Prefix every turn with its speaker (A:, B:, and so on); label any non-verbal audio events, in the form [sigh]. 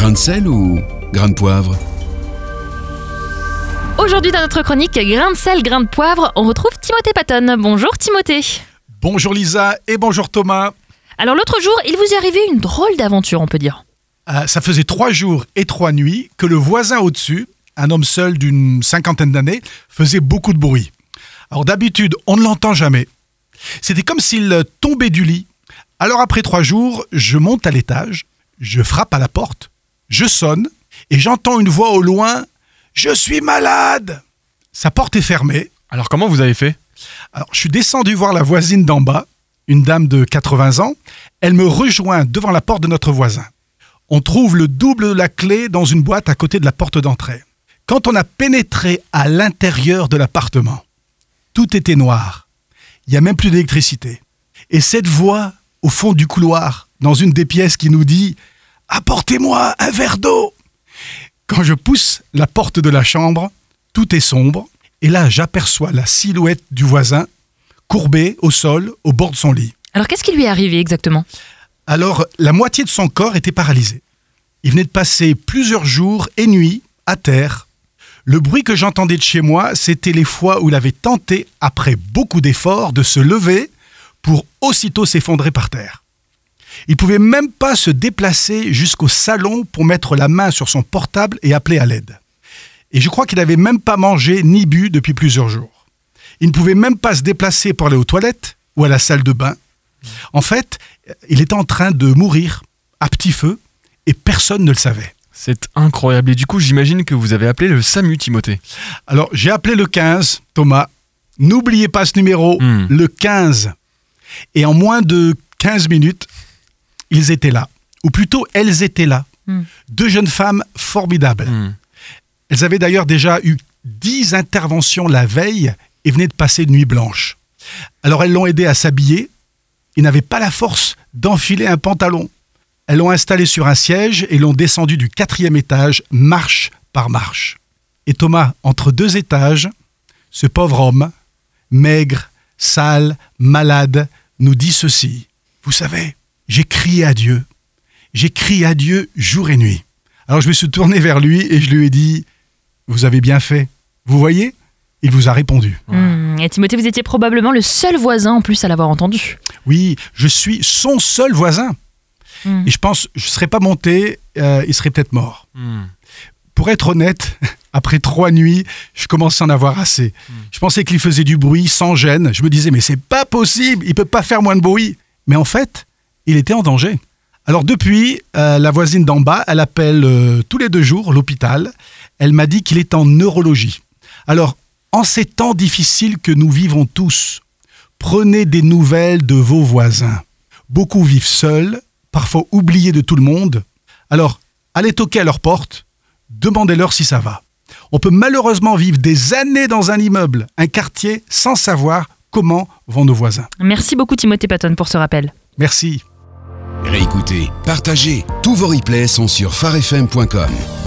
A: Grain de sel ou grain de poivre?
B: Aujourd'hui dans notre chronique Grain de sel, grain de poivre, on retrouve Timothée Patton. Bonjour Timothée.
C: Bonjour Lisa et bonjour Thomas.
B: Alors l'autre jour, il vous est arrivé une drôle d'aventure, on peut dire.
C: Euh, ça faisait trois jours et trois nuits que le voisin au-dessus, un homme seul d'une cinquantaine d'années, faisait beaucoup de bruit. Alors d'habitude, on ne l'entend jamais. C'était comme s'il tombait du lit. Alors après trois jours, je monte à l'étage, je frappe à la porte, je sonne et j'entends une voix au loin Je suis malade Sa porte est fermée.
D: Alors comment vous avez fait?
C: Alors je suis descendu voir la voisine d'en bas, une dame de 80 ans. Elle me rejoint devant la porte de notre voisin. On trouve le double de la clé dans une boîte à côté de la porte d'entrée. Quand on a pénétré à l'intérieur de l'appartement, tout était noir. Il n'y a même plus d'électricité. Et cette voix, au fond du couloir, dans une des pièces, qui nous dit Apportez-moi un verre d'eau Quand je pousse la porte de la chambre, tout est sombre. Et là, j'aperçois la silhouette du voisin, courbé au sol, au bord de son lit.
B: Alors qu'est-ce qui lui est arrivé exactement?
C: Alors, la moitié de son corps était paralysée. Il venait de passer plusieurs jours et nuits à terre. Le bruit que j'entendais de chez moi, c'était les fois où il avait tenté, après beaucoup d'efforts, de se lever pour aussitôt s'effondrer par terre. Il pouvait même pas se déplacer jusqu'au salon pour mettre la main sur son portable et appeler à l'aide. Et je crois qu'il n'avait même pas mangé ni bu depuis plusieurs jours. Il ne pouvait même pas se déplacer pour aller aux toilettes ou à la salle de bain. En fait, il était en train de mourir à petit feu et personne ne le savait.
D: C'est incroyable. Et du coup, j'imagine que vous avez appelé le SAMU, Timothée.
C: Alors, j'ai appelé le 15, Thomas. N'oubliez pas ce numéro,
D: Hmm.
C: le 15. Et en moins de 15 minutes, ils étaient là. Ou plutôt, elles étaient là.
B: Hmm.
C: Deux jeunes femmes formidables.
D: Hmm.
C: Elles avaient d'ailleurs déjà eu 10 interventions la veille et venaient de passer une nuit blanche. Alors elles l'ont aidé à s'habiller. Ils n'avaient pas la force d'enfiler un pantalon. Elles l'ont installé sur un siège et l'ont descendu du quatrième étage, marche par marche. Et Thomas, entre deux étages, ce pauvre homme, maigre, sale, malade, nous dit ceci. Vous savez, j'ai crié à Dieu. J'ai crié à Dieu jour et nuit. Alors je me suis tourné vers lui et je lui ai dit, vous avez bien fait. Vous voyez? Il vous a répondu.
B: Hmm, Et Timothée, vous étiez probablement le seul voisin en plus à l'avoir entendu.
C: Oui, je suis son seul voisin.
B: Hmm.
C: Et je pense, je ne serais pas monté, euh, il serait peut-être mort.
D: Hmm.
C: Pour être honnête, [laughs] après trois nuits, je commençais à en avoir assez. Je pensais qu'il faisait du bruit sans gêne. Je me disais, mais c'est pas possible, il peut pas faire moins de bruit. Mais en fait, il était en danger. Alors depuis, euh, la voisine d'en bas, elle appelle euh, tous les deux jours l'hôpital. Elle m'a dit qu'il est en neurologie. Alors, en ces temps difficiles que nous vivons tous, prenez des nouvelles de vos voisins. Beaucoup vivent seuls, parfois oubliés de tout le monde. Alors, allez toquer à leur porte, demandez-leur si ça va. On peut malheureusement vivre des années dans un immeuble, un quartier, sans savoir comment vont nos voisins.
B: Merci beaucoup Timothée Patton pour ce rappel.
C: Merci.
A: Réécoutez, partagez. Tous vos replays sont sur farfm.com.